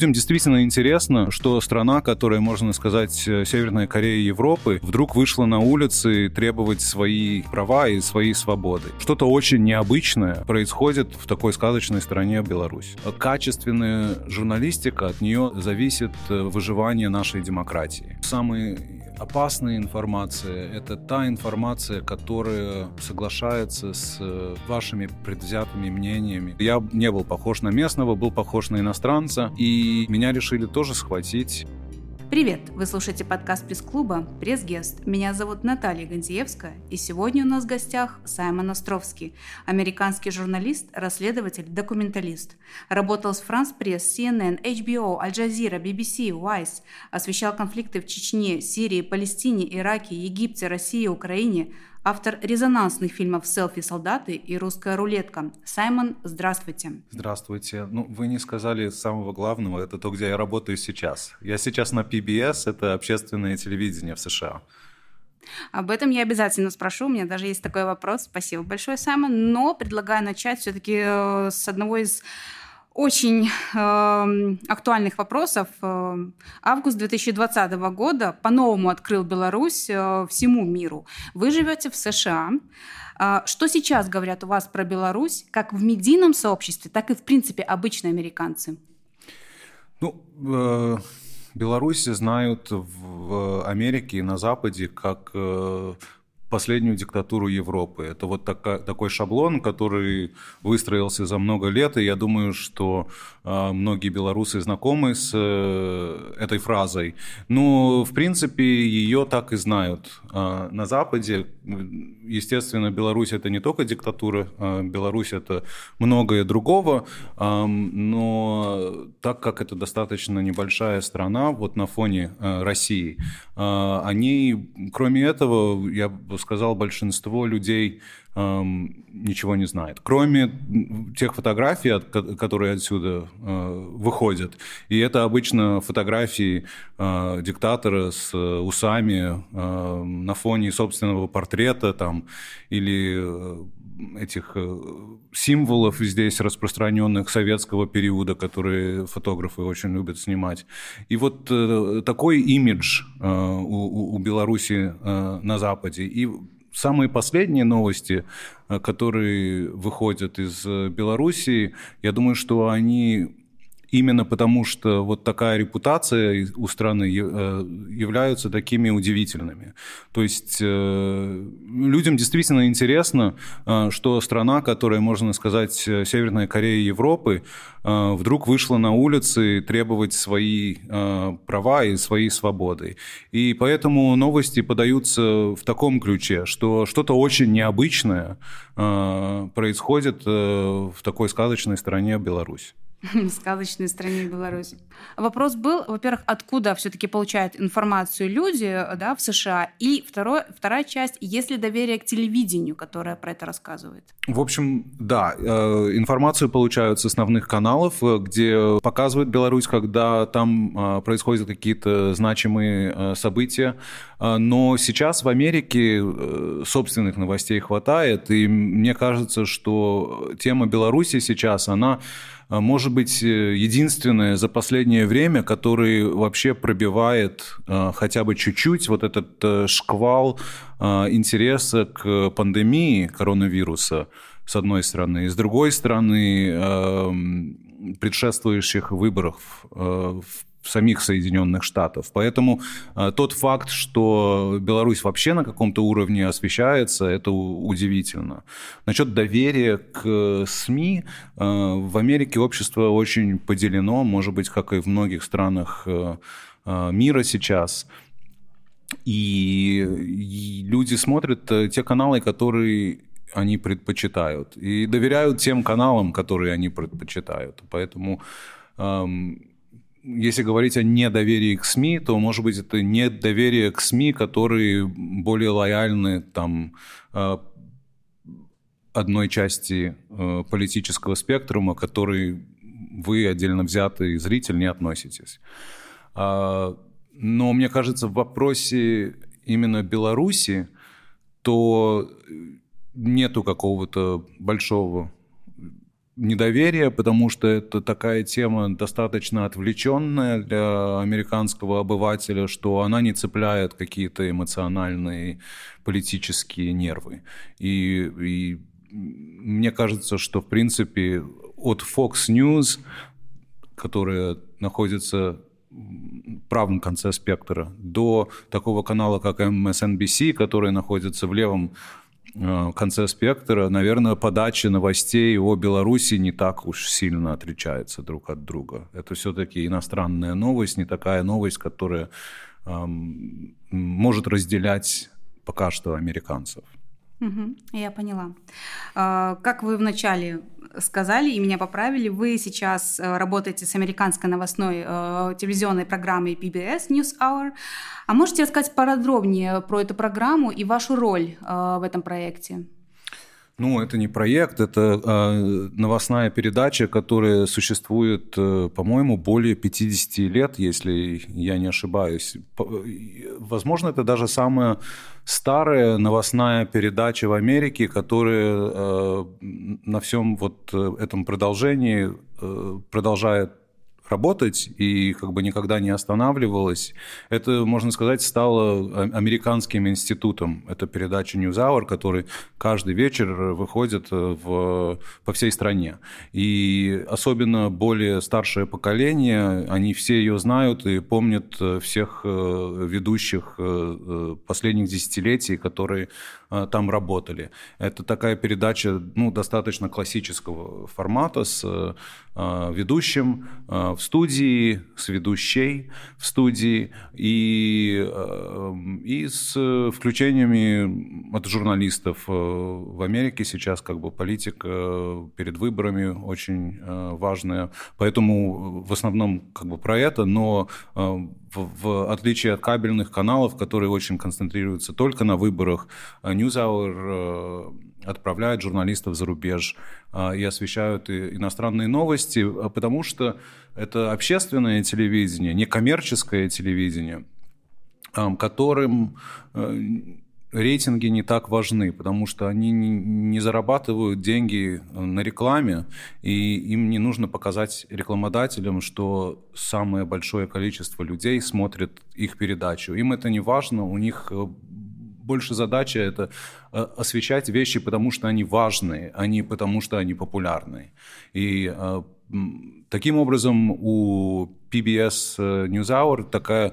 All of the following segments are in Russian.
людям действительно интересно, что страна, которая, можно сказать, э, Северная Корея Европы, вдруг вышла на улицы требовать свои права и свои свободы. Что-то очень необычное происходит в такой сказочной стране Беларусь. Качественная журналистика, от нее зависит э, выживание нашей демократии. Самый опасная информация — это та информация, которая соглашается с э, вашими предвзятыми мнениями. Я не был похож на местного, был похож на иностранца, и меня решили тоже схватить Привет! Вы слушаете подкаст пресс-клуба «Пресс-гест». Меня зовут Наталья Гандиевская, и сегодня у нас в гостях Саймон Островский, американский журналист, расследователь, документалист. Работал с France Press, CNN, HBO, Al Jazeera, BBC, Vice, освещал конфликты в Чечне, Сирии, Палестине, Ираке, Египте, России, Украине – автор резонансных фильмов «Селфи солдаты» и «Русская рулетка». Саймон, здравствуйте. Здравствуйте. Ну, вы не сказали самого главного, это то, где я работаю сейчас. Я сейчас на PBS, это общественное телевидение в США. Об этом я обязательно спрошу. У меня даже есть такой вопрос. Спасибо большое, Саймон. Но предлагаю начать все-таки э, с одного из очень э, актуальных вопросов. Э, август 2020 года по-новому открыл Беларусь э, всему миру. Вы живете в США. Э, что сейчас говорят у вас про Беларусь, как в медийном сообществе, так и, в принципе, обычные американцы? Ну, э, Беларусь знают в Америке и на Западе как э, последнюю диктатуру Европы. Это вот така, такой шаблон, который выстроился за много лет, и я думаю, что э, многие белорусы знакомы с э, этой фразой. Но, в принципе, ее так и знают. Э, на Западе, естественно, Беларусь это не только диктатура, э, Беларусь это многое другого, э, но так как это достаточно небольшая страна, вот на фоне э, России, э, они, кроме этого, я сказал, большинство людей эм, ничего не знает. Кроме тех фотографий, от, которые отсюда э, выходят. И это обычно фотографии э, диктатора с э, усами э, на фоне собственного портрета там, или э, этих э, символов здесь распространенных советского периода, которые фотографы очень любят снимать. И вот э, такой имидж э, у, у Беларуси на Западе. И самые последние новости, которые выходят из Белоруссии, я думаю, что они именно потому, что вот такая репутация у страны э, являются такими удивительными. То есть э, людям действительно интересно, э, что страна, которая, можно сказать, Северная Корея Европы, вдруг вышла на улицы требовать свои права и свои свободы. И поэтому новости подаются в таком ключе, что что-то очень необычное происходит в такой сказочной стране Беларусь. сказочной стране Беларусь. Вопрос был, во-первых, откуда все-таки получают информацию люди да, в США, и второй, вторая часть, есть ли доверие к телевидению, которое про это рассказывает? В общем, да, э, информацию получают с основных каналов, э, где показывают Беларусь, когда там э, происходят какие-то значимые события, но сейчас в Америке собственных новостей хватает, и мне кажется, что тема Беларуси сейчас, она может быть, э, единственное за последнее время, который вообще пробивает а, хотя бы чуть-чуть вот этот э, шквал интереса к пандемии коронавируса, с одной стороны, и с другой стороны, предшествующих выборов в самих Соединенных Штатов. Поэтому э, тот факт, что Беларусь вообще на каком-то уровне освещается, это удивительно. Насчет доверия к СМИ, э, в Америке общество очень поделено, может быть, как и в многих странах э, э мира сейчас. И, и люди смотрят э, те каналы, которые они предпочитают, и доверяют тем каналам, которые они предпочитают. Поэтому эм, если говорить о недоверии к СМИ, то, может быть, это недоверие к СМИ, которые более лояльны там, э, одной части э, политического спектрума, который вы, отдельно взятый зритель, не относитесь. А, но мне кажется, в вопросе именно Беларуси, то нету какого-то большого недоверие, потому что это такая тема достаточно отвлеченная для американского обывателя, что она не цепляет какие-то эмоциональные политические нервы. И, и мне кажется, что в принципе от Fox News, которая находится в правом конце спектра, до такого канала, как MSNBC, который находится в левом конце спектра, наверное, подача новостей о Беларуси не так уж сильно отличается друг от друга. Это все-таки иностранная новость, не такая новость, которая эм, может разделять пока что американцев. Угу, я поняла. А, как вы вначале сказали и меня поправили, вы сейчас э, работаете с американской новостной э, телевизионной программой PBS News Hour. А можете рассказать подробнее про эту программу и вашу роль э, в этом проекте? Ну, это не проект, это э, новостная передача, которая существует, э, по-моему, более 50 лет, если я не ошибаюсь. Возможно, это даже самая старая новостная передача в Америке, которая э, на всем вот э, этом продолжении э, продолжает работать и как бы никогда не останавливалась. Это, можно сказать, стало американским институтом. Это передача News Hour, который каждый вечер выходит э, в, по всей стране. И особенно более старшее поколение, они все ее знают и помнят э, всех э, ведущих последних десятилетий, которые там работали. Это такая передача ну, достаточно классического формата с ведущим в студии, с ведущей в студии и, и с включениями от журналистов. В Америке сейчас как бы политика перед выборами очень важная, поэтому в основном как бы про это, но в, в отличие от кабельных каналов, которые очень концентрируются только на выборах, NewsHour отправляют журналистов за рубеж а, и освещают иностранные новости, потому что это общественное телевидение, некоммерческое телевидение, которым э, рейтинги не так важны, потому что они не зарабатывают деньги на рекламе, и им не нужно показать рекламодателям, что самое большое количество людей смотрит их передачу. Им это не важно, у них э, больше задача это э, освещать вещи, потому что они важные, а не потому что они популярные. И э, таким образом у PBS э, NewsHour такая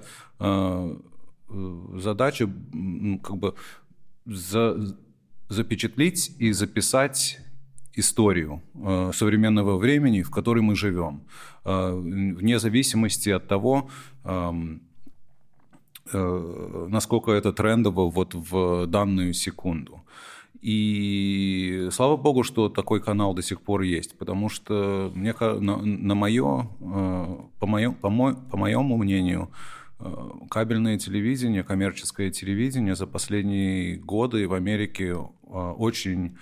задача как бы за, запечатлить и записать историю э, современного времени, в которой мы живем, э, вне зависимости от того, э, Э, насколько это трендово вот в данную секунду. И слава богу, что такой канал до сих пор есть, потому что мне, на, на мое, э, по, моему, по, мо, по моему мнению, э, кабельное телевидение, коммерческое телевидение за последние годы в Америке очень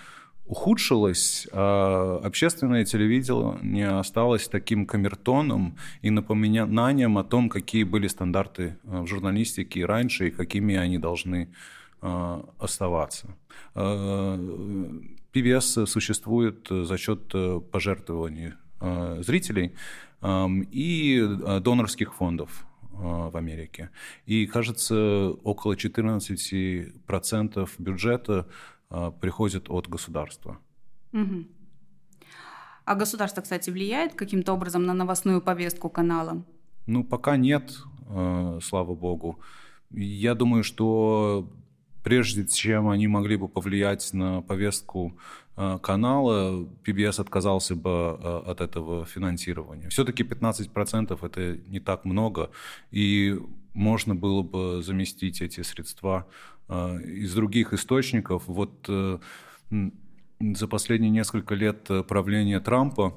ухудшилось, а общественное телевидение осталось таким камертоном и напоминанием о том, какие были стандарты э, в журналистике раньше и какими они должны э, оставаться. PBS э, существует за счет пожертвований зрителей и донорских фондов в Америке. И, кажется, около 14% бюджета а, приходит от государства. Угу. А государство, кстати, влияет каким-то образом на новостную повестку канала? Ну, пока нет, а, слава богу. Я думаю, что прежде чем они могли бы повлиять на повестку канала, PBS отказался бы от этого финансирования. Все-таки 15% это не так много, и можно было бы заместить эти средства а, из других источников. Вот э, за последние несколько лет правления Трампа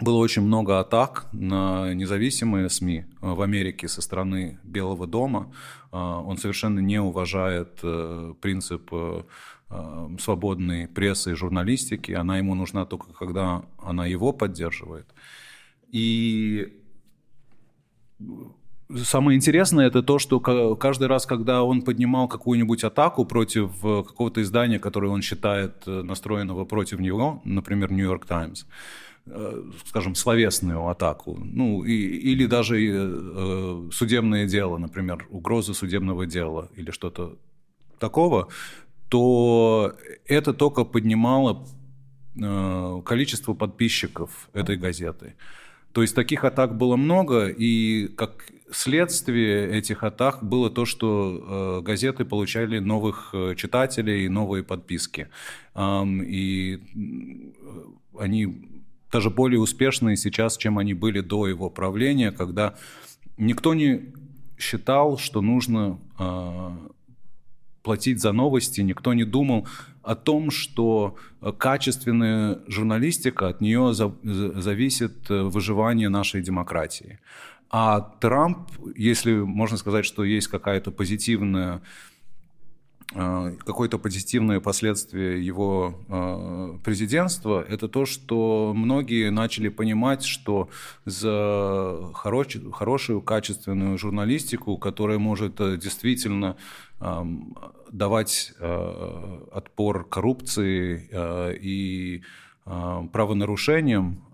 было очень много атак на независимые СМИ в Америке со стороны Белого дома. Он совершенно не уважает э, принцип э, свободной прессы и журналистики. Она ему нужна только, когда она его поддерживает. И Самое интересное это то, что каждый раз, когда он поднимал какую-нибудь атаку против э, какого-то издания, которое он считает э, настроенного против него, например, York Times, э, скажем, словесную атаку, ну, и, или даже э, судебное дело, например, угроза судебного дела или что-то такого, то это только поднимало э, количество подписчиков этой газеты. То есть таких атак было много, и как следствие этих атак было то, что э, газеты получали новых э, читателей, новые подписки. Эм, и они даже более успешные сейчас, чем они были до его правления, когда никто не считал, что нужно э, платить за новости, никто не думал о том, что э, качественная журналистика, от нее зависит э, выживание нашей демократии. А Трамп, если можно сказать, что есть какая-то позитивная какое-то позитивное последствие его президентства, это то, что многие начали понимать, что за хорош, хорошую, качественную журналистику, которая может действительно давать э, отпор коррупции э, и э, правонарушениям,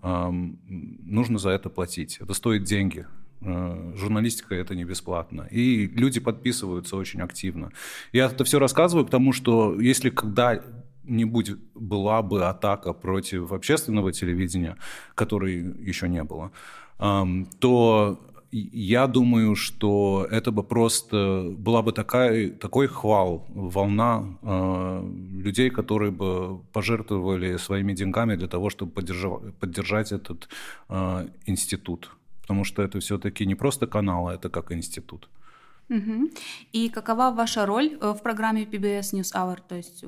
нужно за это платить. Это стоит деньги. Журналистика это не бесплатно. И люди подписываются очень активно. Я это все рассказываю к тому, что если когда-нибудь была бы атака против общественного телевидения, которой еще не было, то я думаю, что это бы просто была бы такая, такой хвал, волна э, людей, которые бы пожертвовали своими деньгами для того, чтобы поддержать, поддержать этот э, институт. Потому что это все-таки не просто канал, а это как институт. Угу. И какова ваша роль э, в программе PBS News Hour? То есть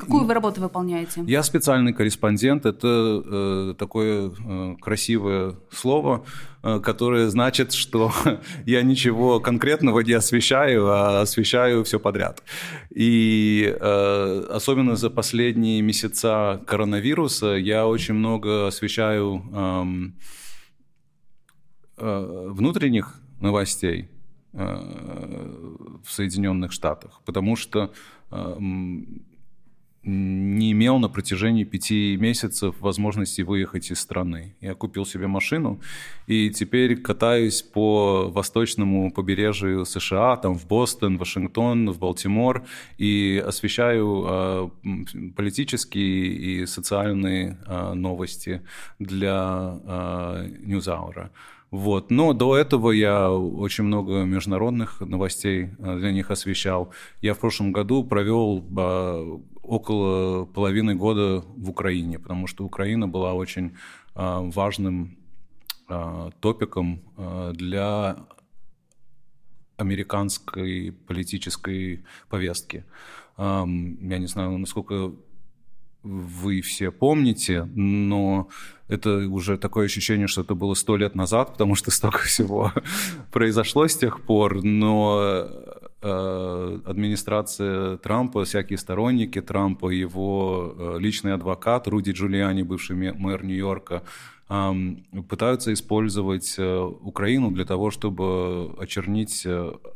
какую вы работу выполняете? Я специальный корреспондент. Это э, такое э, красивое слово, э, которое значит, что я ничего конкретного не освещаю, а освещаю все подряд. И э, особенно за последние месяца коронавируса я очень много освещаю э, э, внутренних новостей в Соединенных Штатах, потому что э, не имел на протяжении пяти месяцев возможности выехать из страны. Я купил себе машину и теперь катаюсь по восточному побережью США, там в Бостон, Вашингтон, в Балтимор и освещаю э, политические и социальные э, новости для э, Ньюзаура. Вот. Но до этого я очень много международных новостей э, для них освещал. Я в прошлом году провел а, около половины года в Украине, потому что Украина была очень а, важным а, топиком для американской политической повестки. Я не знаю, насколько вы все помните, но это уже такое ощущение, что это было сто лет назад, потому что столько всего произошло с тех пор, но э, администрация Трампа, всякие сторонники Трампа, его э, личный адвокат Руди Джулиани, бывший мэр Нью-Йорка, пытаются использовать э, Украину для того, чтобы очернить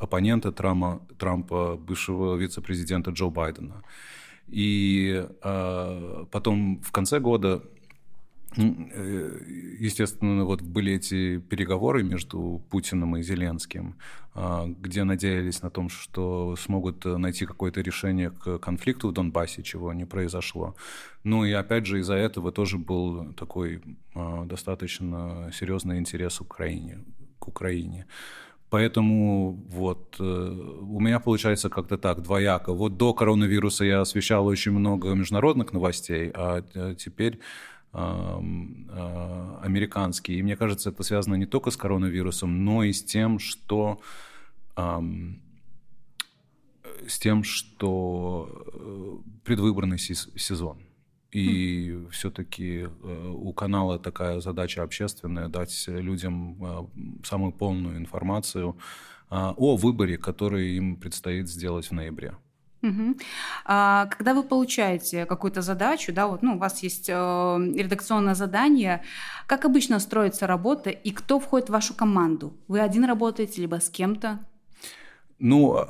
оппонента Трампа, Трампа бывшего вице-президента Джо Байдена. И э, потом в конце года, э, естественно, вот были эти переговоры между Путиным и Зеленским, э, где надеялись на том, что смогут найти какое-то решение к конфликту в Донбассе, чего не произошло. Ну и опять же из-за этого тоже был такой э, достаточно серьезный интерес к Украине. К Украине. Поэтому вот э, у меня получается как-то так, двояко. Вот до коронавируса я освещал очень много международных новостей, а э, теперь э, американские. И мне кажется, это связано не только с коронавирусом, но и с тем, что с тем, что предвыборный сезон. И mm. все-таки э, у канала такая задача общественная дать людям э, самую полную информацию э, о выборе, который им предстоит сделать в ноябре. Угу. А, когда вы получаете какую-то задачу, да, вот, ну, у вас есть э, редакционное задание, как обычно строится работа и кто входит в вашу команду? Вы один работаете, либо с кем-то? Ну, а,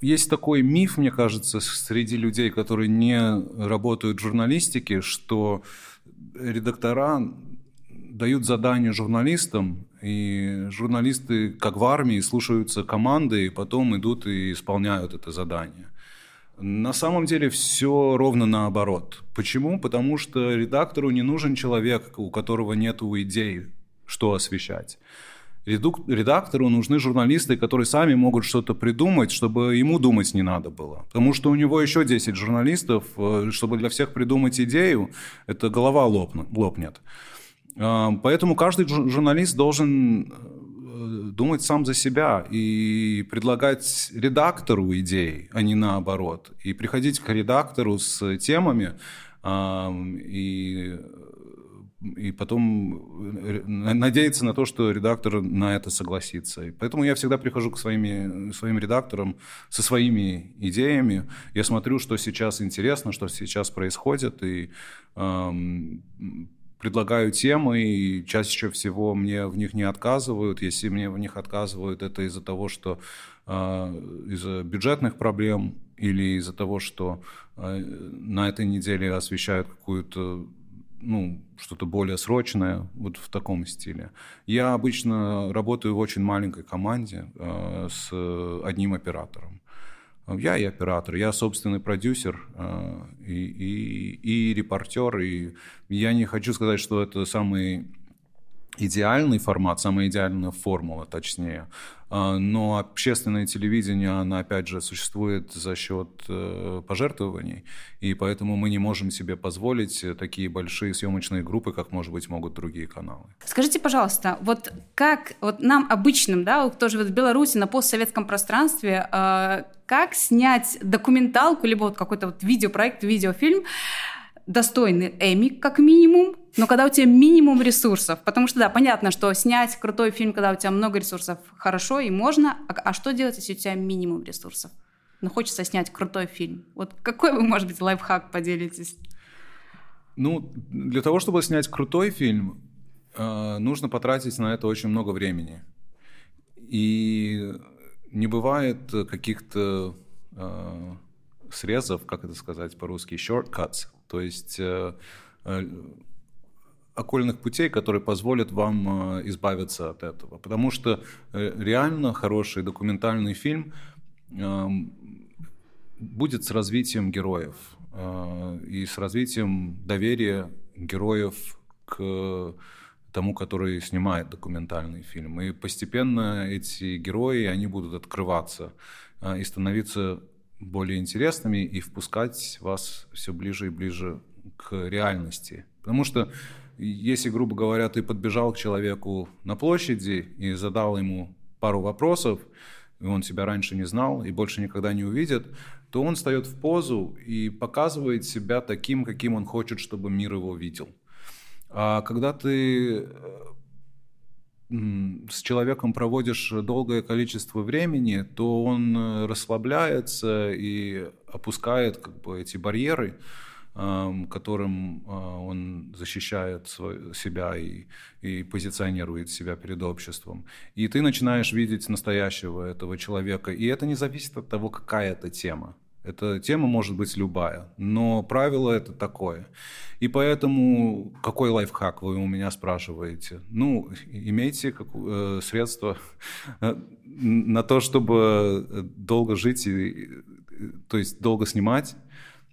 есть такой миф, мне кажется, среди людей, которые не работают в журналистике, что редактора дают задания журналистам, и журналисты, как в армии, слушаются команды, и потом идут и исполняют это задание. На самом деле все ровно наоборот. Почему? Потому что редактору не нужен человек, у которого нет идей, что освещать. Редактору нужны журналисты, которые сами могут что-то придумать, чтобы ему думать не надо было. Потому что у него еще 10 журналистов, э, чтобы для всех придумать идею, это голова лопнет. Поэтому каждый журналист должен э, думать сам за себя и предлагать редактору идеи, а не наоборот. И приходить к редактору с темами и, и потом э, надеяться на то, что редактор на это согласится. И поэтому я всегда прихожу к своими, своим редакторам со своими идеями. Я смотрю, что сейчас интересно, что сейчас происходит, и предлагаю темы, и чаще всего мне в них не отказывают. Если мне в них отказывают, это из-за того, что э, из-за бюджетных проблем или из-за того, что э, на этой неделе освещают какую-то ну, что-то более срочное, вот в таком стиле. Я обычно работаю в очень маленькой команде э, с одним оператором. Я и оператор, я собственный продюсер э, и, и, и репортер, и я не хочу сказать, что это самый идеальный формат, самая идеальная формула, точнее. А, но общественное телевидение, оно, опять же, существует за счет э, пожертвований, и поэтому мы не можем себе позволить такие большие съемочные группы, как, может быть, могут другие каналы. Скажите, пожалуйста, вот как вот нам обычным, да, кто живет в Беларуси на постсоветском пространстве, э, как снять документалку, либо вот какой-то вот видеопроект, видеофильм, достойный Эми, как минимум, но когда у тебя минимум ресурсов, потому что, да, понятно, что снять крутой фильм, когда у тебя много ресурсов, хорошо и можно, а, а что делать, если у тебя минимум ресурсов? Ну, хочется снять крутой фильм. Вот какой вы, может быть, лайфхак поделитесь? Ну, для того, чтобы снять крутой фильм, э, нужно потратить на это очень много времени. И не бывает каких-то э, срезов, как это сказать по-русски, shortcuts, то есть э, э, окольных путей, которые позволят вам э, избавиться от этого. Потому что реально хороший документальный фильм эм, будет с развитием героев и с развитием доверия героев к тому, который снимает документальный фильм. И постепенно эти герои, они будут открываться и становиться более интересными и впускать вас все ближе и ближе к реальности. Потому что если, грубо говоря, ты подбежал к человеку на площади и задал ему пару вопросов, и он тебя раньше не знал и больше никогда не увидит, то он встает в позу и показывает себя таким, каким он хочет, чтобы мир его видел. А когда ты э, с человеком проводишь долгое количество времени, то он э, расслабляется и опускает как бы эти барьеры, которым а, он защищает себя и, и позиционирует себя перед обществом. И ты начинаешь видеть настоящего этого человека. И это не зависит от того, какая это тема. Эта тема может быть любая, но правило это такое. И поэтому какой лайфхак вы у меня спрашиваете? Ну, имейте как, э, средства э, на то, чтобы долго жить, и, то есть долго снимать.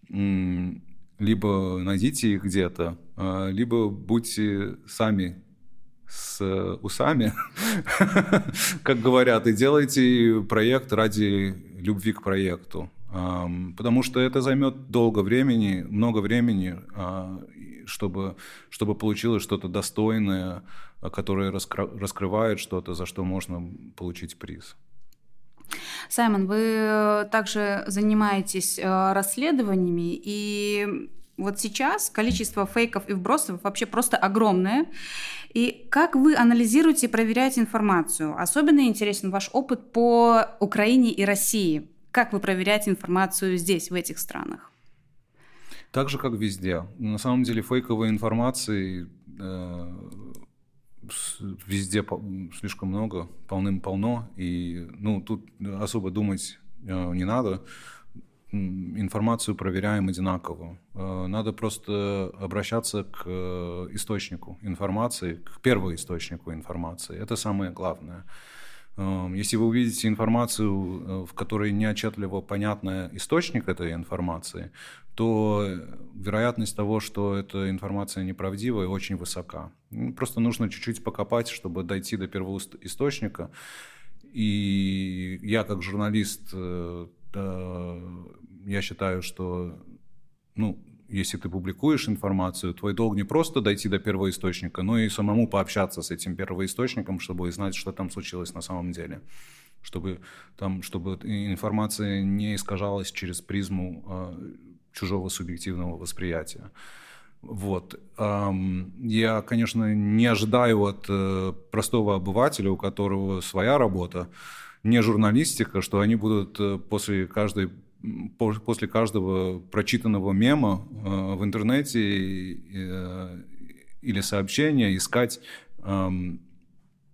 Либо найдите их где-то, э, либо будьте сами с усами, как говорят, и делайте проект ради любви к проекту. Потому что это займет долго времени, много времени, а, чтобы, чтобы получилось что-то достойное, а, которое раскрывает что-то, за что можно получить приз. Саймон, вы э, также занимаетесь э, расследованиями, и вот сейчас количество фейков и вбросов вообще просто огромное. И как вы анализируете и проверяете информацию? Особенно интересен ваш опыт по Украине и России. Как вы проверяете информацию здесь, в этих странах? Так же, как везде. На самом деле фейковой информации э, везде слишком много, полным-полно, и ну, тут особо думать э, не надо. Информацию проверяем одинаково. Э, надо просто обращаться к э, источнику информации, к первоисточнику информации. Это самое главное. Эм, если вы увидите информацию, э, в которой неотчетливо понятный источник этой информации, то вероятность того, что эта информация неправдивая, очень высока. Ну, просто нужно чуть-чуть покопать, чтобы дойти до первоисточника. И я как журналист, э, я считаю, что ну, если ты публикуешь информацию, твой долг не просто дойти до первоисточника, но и самому пообщаться с этим первоисточником, чтобы знать, что там случилось на самом деле. Чтобы, там, чтобы информация не искажалась через призму э, чужого субъективного восприятия. Вот. Я, конечно, не ожидаю от э, простого обывателя, у которого своя работа, не журналистика, что они будут э, после каждой после каждого прочитанного мема э, в интернете э, или сообщения искать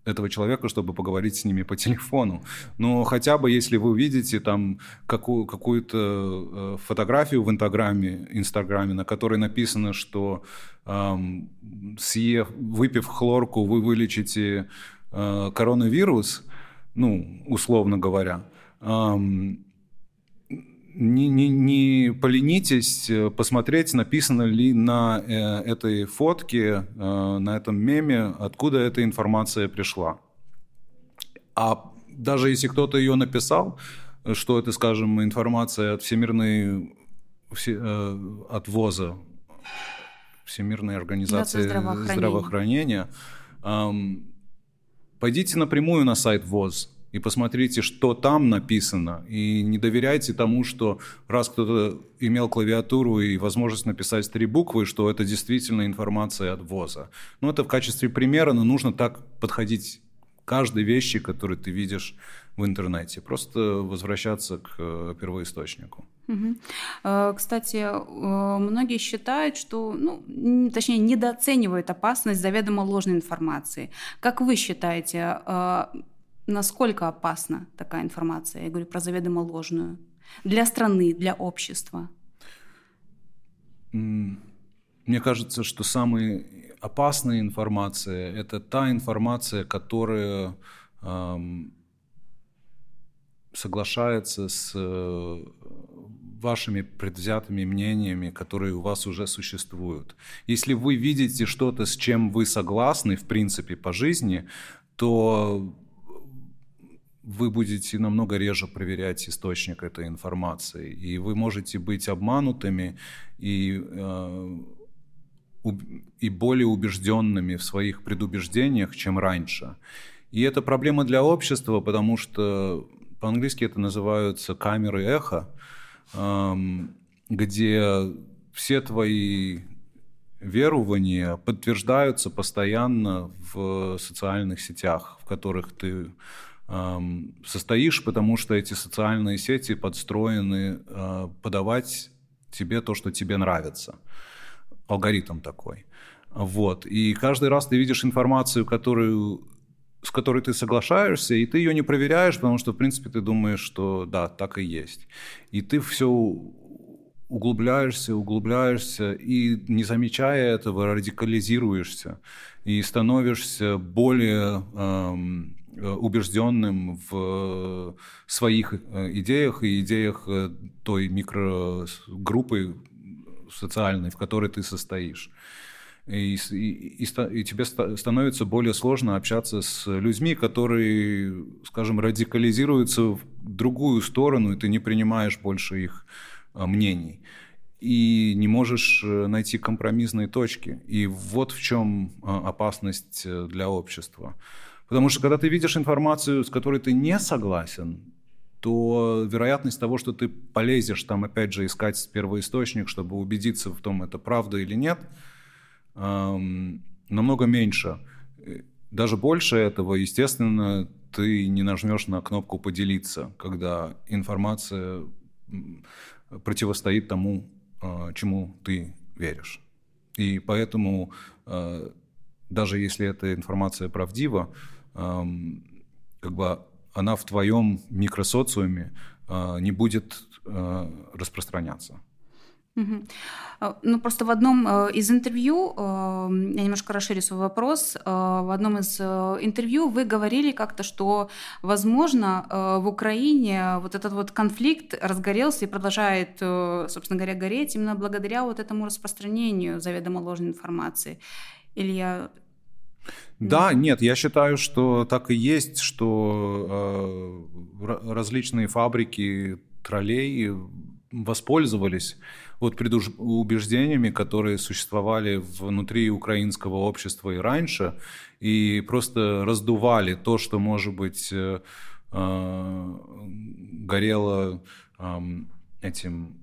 этого человека, чтобы поговорить с ними по телефону. Но хотя бы, если вы увидите там какую- какую-то э, фотографию в Инстаграме, Инстаграме, на которой написано, что эм, съев, выпив хлорку, вы вылечите э, коронавирус, ну, условно говоря, эм, не, не, не поленитесь э, посмотреть, написано ли на э, этой фотке, э, на этом меме, откуда эта информация пришла. А даже если кто-то ее написал, что это, скажем, информация от Всемирной все, э, от ВОЗа, Всемирной организации здравоохранения, здравоохранения э, пойдите напрямую на сайт ВОЗ и посмотрите, что там написано. И не доверяйте тому, что раз кто-то имел клавиатуру и возможность написать три буквы, что это действительно информация от ВОЗа. Ну, это в качестве примера, но нужно так подходить к каждой вещи, которую ты видишь в интернете. Просто возвращаться к э, первоисточнику. Угу. Кстати, э, многие считают, что, ну, точнее, недооценивают опасность заведомо ложной информации. Как вы считаете, насколько опасна такая информация? Я говорю про заведомо ложную. Для страны, для общества. Мне кажется, что самая опасная информация – это та информация, которая эм, соглашается с э, вашими предвзятыми мнениями, которые у вас уже существуют. Если вы видите что-то, с чем вы согласны, в принципе, по жизни, то вы будете намного реже проверять источник этой информации, и вы можете быть обманутыми и, э, и более убежденными в своих предубеждениях, чем раньше. И это проблема для общества, потому что по-английски это называются камеры эхо, э, где все твои верования подтверждаются постоянно в социальных сетях, в которых ты состоишь, потому что эти социальные сети подстроены э, подавать тебе то, что тебе нравится. Алгоритм такой. Вот. И каждый раз ты видишь информацию, которую, с которой ты соглашаешься, и ты ее не проверяешь, потому что, в принципе, ты думаешь, что да, так и есть. И ты все углубляешься, углубляешься, и не замечая этого, радикализируешься и становишься более эм, убежденным в своих э, идеях и идеях э, той микрогруппы социальной, в которой ты состоишь. И, и, и, и тебе становится более сложно общаться с людьми, которые, скажем, радикализируются в другую сторону, и ты не принимаешь больше их мнений. И не можешь найти компромиссные точки. И вот в чем опасность для общества. Потому что когда ты видишь информацию, с которой ты не согласен, то вероятность того, что ты полезешь там, опять же, искать первоисточник, чтобы убедиться в том, это правда или нет, эм, намного меньше. даже больше этого, естественно, ты не нажмешь на кнопку «поделиться», когда информация противостоит тому, э, чему ты веришь. И поэтому, э, даже если эта информация правдива, как бы она в твоем микросоциуме э, не будет распространяться. Угу. Ну, просто в одном э, из интервью, э, я немножко расширю свой вопрос, в одном из интервью вы говорили как-то, что, возможно, в Украине вот этот вот конфликт разгорелся и продолжает, собственно говоря, гореть именно благодаря вот этому распространению заведомо ложной информации. Или я да, нет, я считаю, что так и есть, что э, различные фабрики троллей воспользовались вот предубеждениями, которые существовали внутри украинского общества и раньше, и просто раздували то, что, может быть, э, э, горело этим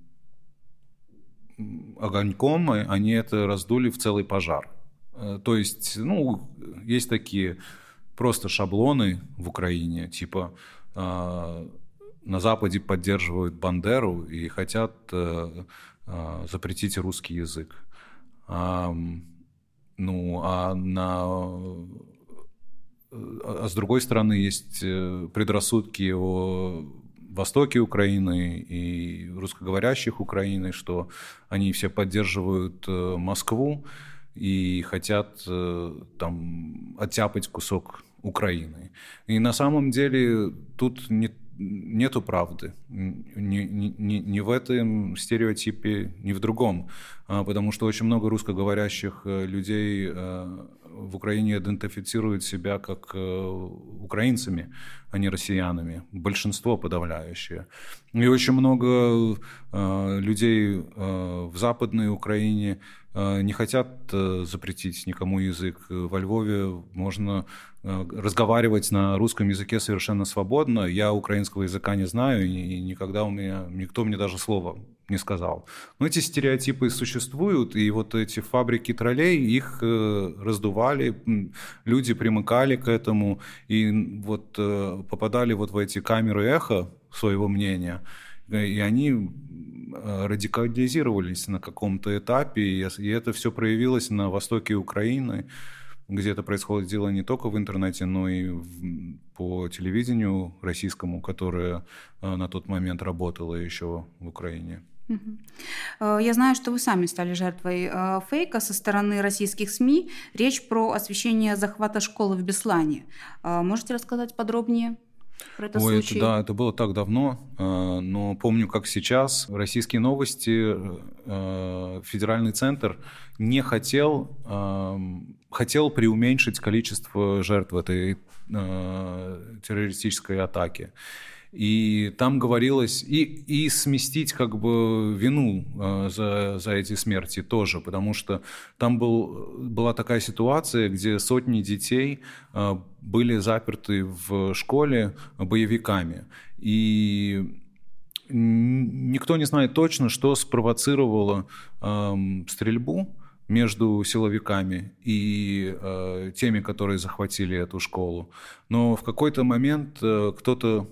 огоньком, они это раздули в целый пожар. Э, то есть, ну, есть такие просто шаблоны в Украине, типа на Западе поддерживают Бандеру и хотят э, э, запретить русский язык. А, ну, а на а с другой стороны есть э, предрассудки о востоке Украины и русскоговорящих Украины, что они все поддерживают Москву и хотят там оттяпать кусок Украины. И на самом деле тут не нету правды. Ни, ни, ни в этом стереотипе, ни в другом. А, потому что очень много русскоговорящих э, людей э, в Украине идентифицируют себя как э, украинцами, а не россиянами. Большинство подавляющее. И очень много людей в Западной Украине не хотят запретить никому язык. Во Львове можно Э, разговаривать на русском языке совершенно свободно. Я украинского языка не знаю, и никогда у меня никто мне даже слова не сказал. Но эти стереотипы существуют, и вот эти фабрики троллей, их э, раздували, люди примыкали к этому, и вот э, попадали вот в эти камеры эхо своего мнения, и они радикализировались на каком-то этапе, и это все проявилось на востоке Украины, где это происходит дело не только в интернете, но и по телевидению российскому, которое э, на тот момент работало еще в Украине. Э, я знаю, что вы сами стали жертвой э, фейка со стороны российских СМИ. Речь про освещение захвата школы в Беслане. Можете рассказать подробнее? Про этот Ой, случай? Это, да, это было так давно, но помню, как сейчас. Российские новости, федеральный центр не хотел эм, хотел преуменьшить количество жертв этой э, террористической атаки. И там говорилось, и, и сместить как бы вину э, за, за эти смерти тоже, потому что там был, была такая ситуация, где сотни детей э, были заперты в школе боевиками. И никто не знает точно, что спровоцировало э, стрельбу между силовиками и э, теми, которые захватили эту школу. Но в какой-то момент кто-то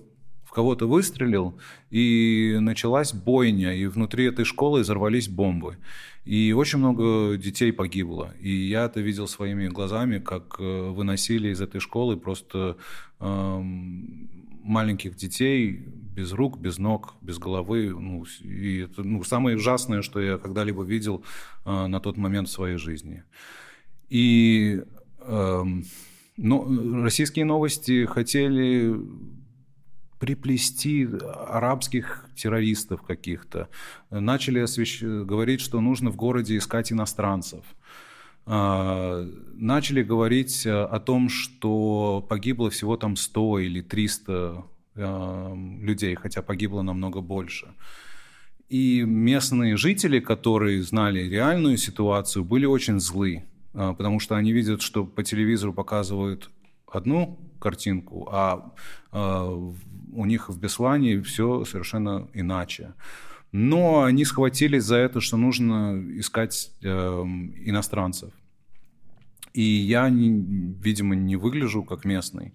в кого-то выстрелил, и началась бойня, и внутри этой школы взорвались бомбы. И очень много детей погибло. И я это видел своими глазами, как э, выносили из этой школы просто э, маленьких детей без рук, без ног, без головы. Ну, и это ну, самое ужасное, что я когда-либо видел э, на тот момент в своей жизни. И э, но, российские новости хотели приплести арабских террористов каких-то. Начали освещ... говорить, что нужно в городе искать иностранцев. А, начали говорить о том, что погибло всего там 100 или 300 людей, хотя погибло намного больше. И местные жители, которые знали реальную ситуацию, были очень злы, а, потому что они видят, что по телевизору показывают одну картинку, а, а у них в Беслане все совершенно иначе. Но они схватились за это, что нужно искать э, иностранцев. И я, видимо, не выгляжу как местный.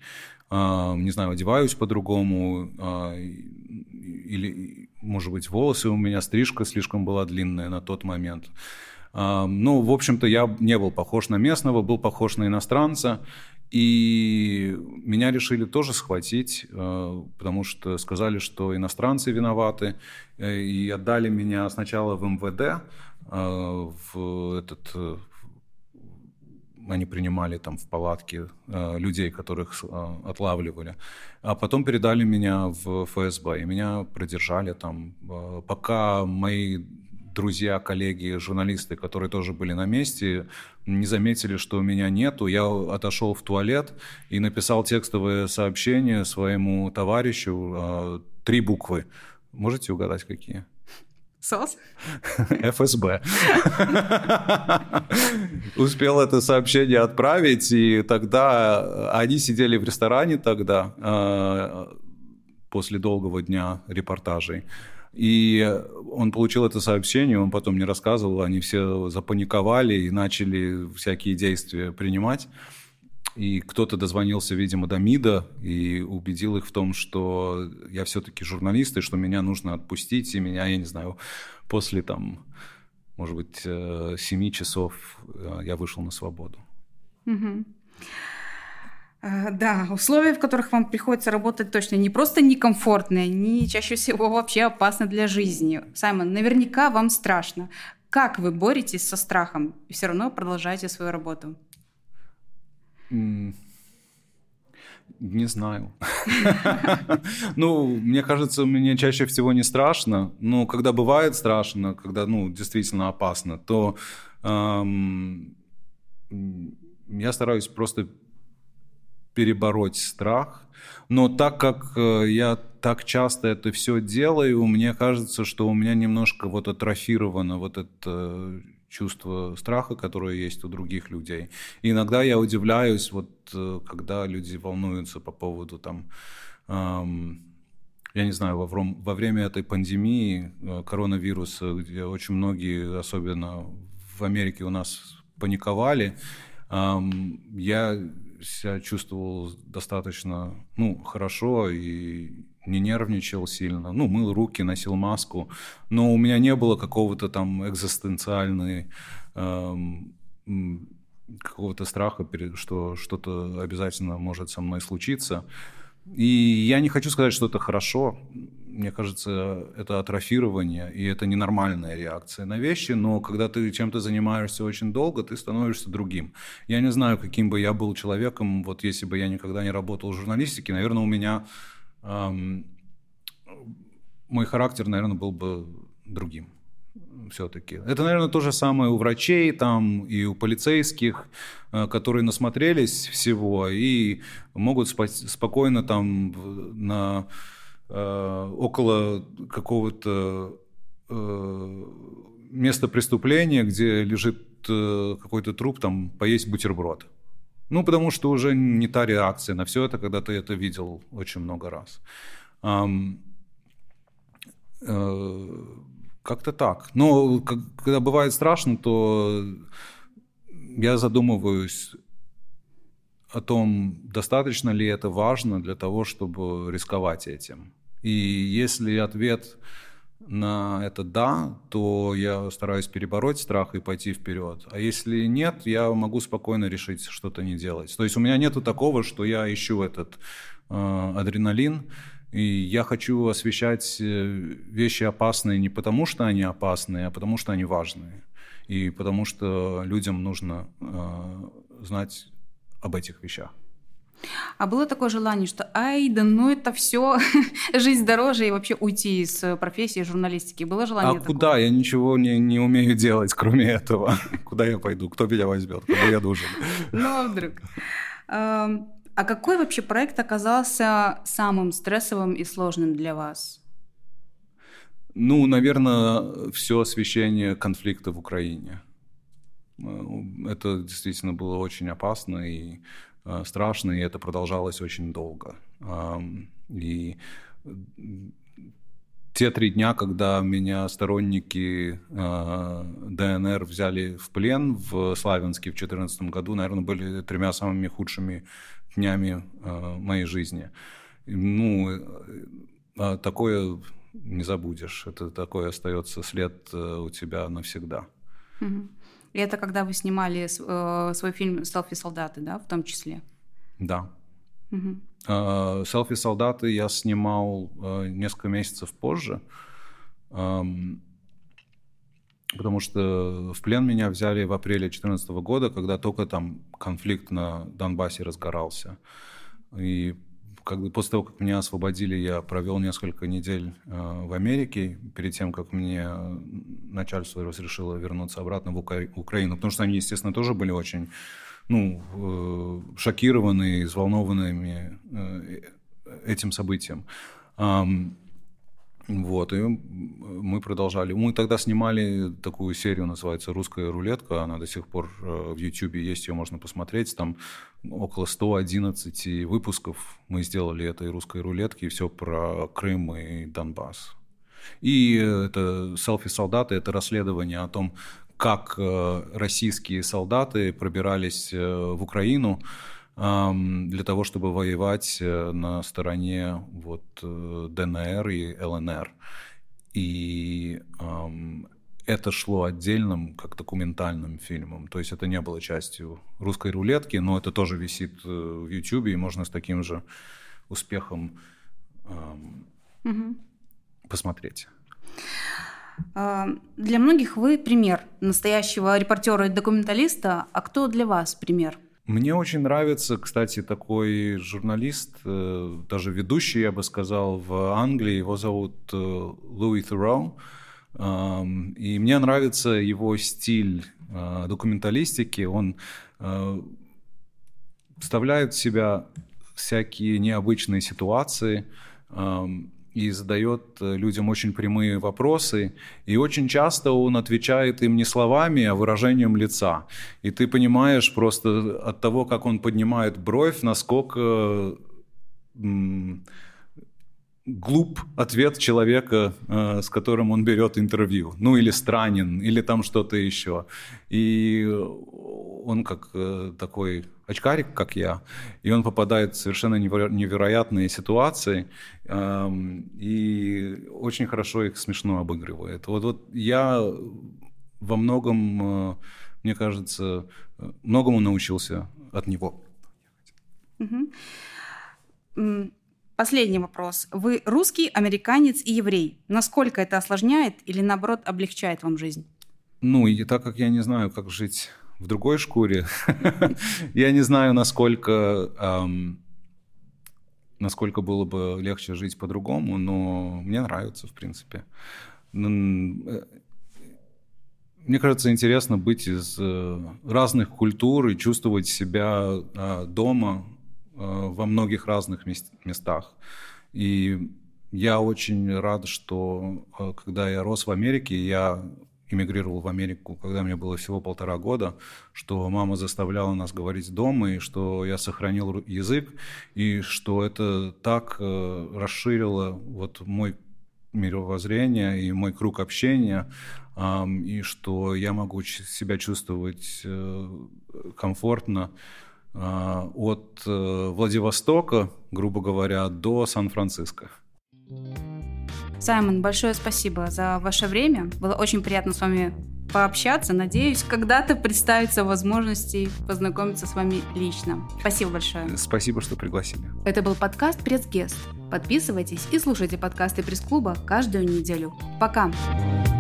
А, не знаю, одеваюсь по-другому. А, или, может быть, волосы у меня, стрижка слишком была длинная на тот момент. Ну, в общем-то, я не был похож на местного, был похож на иностранца. И меня решили тоже схватить, э, потому что сказали, что иностранцы виноваты, э, и отдали меня сначала в МВД, э, в этот они принимали там в палатке людей, которых отлавливали, а потом передали меня в ФСБ, и меня продержали там, пока мои друзья, коллеги, журналисты, которые тоже были на месте, не заметили, что меня нету. Я отошел в туалет и написал текстовое сообщение своему товарищу. А, три буквы. Можете угадать, какие? СОС? ФСБ. Успел это сообщение отправить, и тогда они сидели в ресторане тогда, а, после долгого дня репортажей. И он получил это сообщение, он потом мне рассказывал, они все запаниковали и начали всякие действия принимать. И кто-то дозвонился, видимо, до МИДа и убедил их в том, что я все-таки журналист, и что меня нужно отпустить, и меня, я не знаю, после там, может быть, э, семи часов э, я вышел на свободу. Угу. Э, да, условия, в которых вам приходится работать, точно не просто некомфортные, они чаще всего вообще опасны для жизни. Саймон, наверняка вам страшно. Как вы боретесь со страхом и все равно продолжаете свою работу? Не знаю. Ну, мне кажется, мне чаще всего не страшно. Но когда бывает страшно, когда, ну, действительно опасно, то я стараюсь просто перебороть страх. Но так как э, я так часто это все делаю, мне кажется, что у меня немножко вот атрофировано вот это э, чувство страха, которое есть у других людей. И иногда я удивляюсь, вот э, когда люди волнуются по поводу там, эм, я не знаю, во, во время этой пандемии коронавируса, где очень многие, особенно в Америке у нас паниковали, эм, я себя чувствовал достаточно ну, хорошо и не нервничал сильно. Ну, мыл руки, носил маску. Но у меня не было какого-то там экзистенциальной эм, какого-то страха, что что-то обязательно может со мной случиться. И я не хочу сказать, что это хорошо мне кажется, это атрофирование, и это ненормальная реакция на вещи, но когда ты чем-то занимаешься очень долго, ты становишься другим. Я не знаю, каким бы я был человеком, вот если бы я никогда не работал в журналистике, наверное, у меня эм, мой характер, наверное, был бы другим все-таки. Это, наверное, то же самое у врачей там и у полицейских, э, которые насмотрелись всего и могут спокойно там на Э, около какого-то э, места преступления, где лежит какой-то труп, там поесть бутерброд. Ну, потому что уже не та реакция на все это, когда ты это видел очень много раз. Как-то так. Но когда бывает страшно, то я задумываюсь о том, достаточно ли это важно для того, чтобы рисковать этим. И если ответ на это «да», то я стараюсь перебороть страх и пойти вперед. А если нет, я могу спокойно решить что-то не делать. То есть у меня нету такого, что я ищу этот э, адреналин, и я хочу освещать э, вещи опасные не потому, что они опасные, а потому, что они важные. И потому что людям нужно э, знать об этих вещах. А было такое желание, что ай, да ну это все, жизнь дороже и вообще уйти из э, профессии журналистики? Было желание А такое? куда? Я ничего не, не умею делать, кроме этого. куда я пойду? Кто меня возьмет? Кому я нужен? Ну, а вдруг? А какой вообще проект оказался самым стрессовым и сложным для вас? Ну, наверное, все освещение конфликта в Украине. Э, это действительно было очень опасно и э, страшно, и это продолжалось очень долго. И те три дня, когда меня сторонники э, ДНР взяли в плен в Славянске в 2014 году, наверное, были тремя самыми худшими днями э, моей жизни. Ну, э, такое не забудешь. Это такое остается след э, у тебя навсегда. И это когда вы снимали э, свой фильм «Селфи-солдаты», да, в том числе? Да. Угу. «Селфи-солдаты» я снимал э, несколько месяцев позже, потому что в плен меня взяли в апреле 2014 года, когда только там конфликт на Донбассе разгорался. И как бы после того, как меня освободили, я провел несколько недель э, в Америке, перед тем, как мне начальство разрешило вернуться обратно в Укра- Украину, потому что они, естественно, тоже были очень ну, э, шокированы, взволнованными э, этим событием. Вот, и мы продолжали. Мы тогда снимали такую серию, называется «Русская рулетка». Она до сих пор э, в YouTube есть, ее можно посмотреть. Там около 111 выпусков мы сделали этой «Русской рулетки», и все про Крым и Донбасс. И это «Селфи-солдаты» — это расследование о том, как э, российские солдаты пробирались э, в Украину, для того, чтобы воевать э, на стороне вот, э, ДНР и ЛНР. И это шло отдельным, как документальным фильмом. То есть это не было частью русской рулетки, но это тоже висит э, в YouTube, и можно с таким же успехом эм, угу. посмотреть. Для многих вы пример настоящего репортера и документалиста. А кто для вас пример? Мне очень нравится, кстати, такой журналист, э, даже ведущий, я бы сказал, в Англии. Его зовут э, Луи Thurow. И мне нравится его стиль э, документалистики. Он вставляет в себя всякие необычные ситуации, и задает э, людям очень прямые вопросы, и очень часто он отвечает им не словами, а выражением лица. И ты понимаешь просто от того, как он поднимает бровь, насколько глуп ответ человека, э, с которым он берет интервью. Ну или странен, или там что-то еще. И он как э, такой очкарик, как я, и он попадает в совершенно невероятные ситуации эм, и очень хорошо их смешно обыгрывает. Вот, вот я во многом, э, мне кажется, многому научился от него. Угу. Последний вопрос. Вы русский, американец и еврей. Насколько это осложняет или, наоборот, облегчает вам жизнь? Ну, и так как я не знаю, как жить в другой шкуре, я не знаю, насколько, насколько было бы легче жить по-другому, но мне нравится, в принципе. Э, мне кажется, интересно быть из э, разных культур и чувствовать себя а, дома во многих разных местах. И я очень рад, что э, когда я рос в Америке, я эмигрировал в Америку, когда мне было всего полтора года, что мама заставляла нас говорить дома, и что я сохранил язык, и что это так э, расширило вот мой мировоззрение и мой круг общения, и что я могу себя чувствовать комфортно от э, Владивостока, грубо говоря, до Сан-Франциско. Саймон, большое спасибо за ваше время. Было очень приятно с вами пообщаться. Надеюсь, когда-то представится возможности познакомиться с вами лично. Спасибо большое. Спасибо, что пригласили. Это был подкаст «Пресс-гест». Подписывайтесь и слушайте подкасты пресс-клуба каждую неделю. Пока! Пока!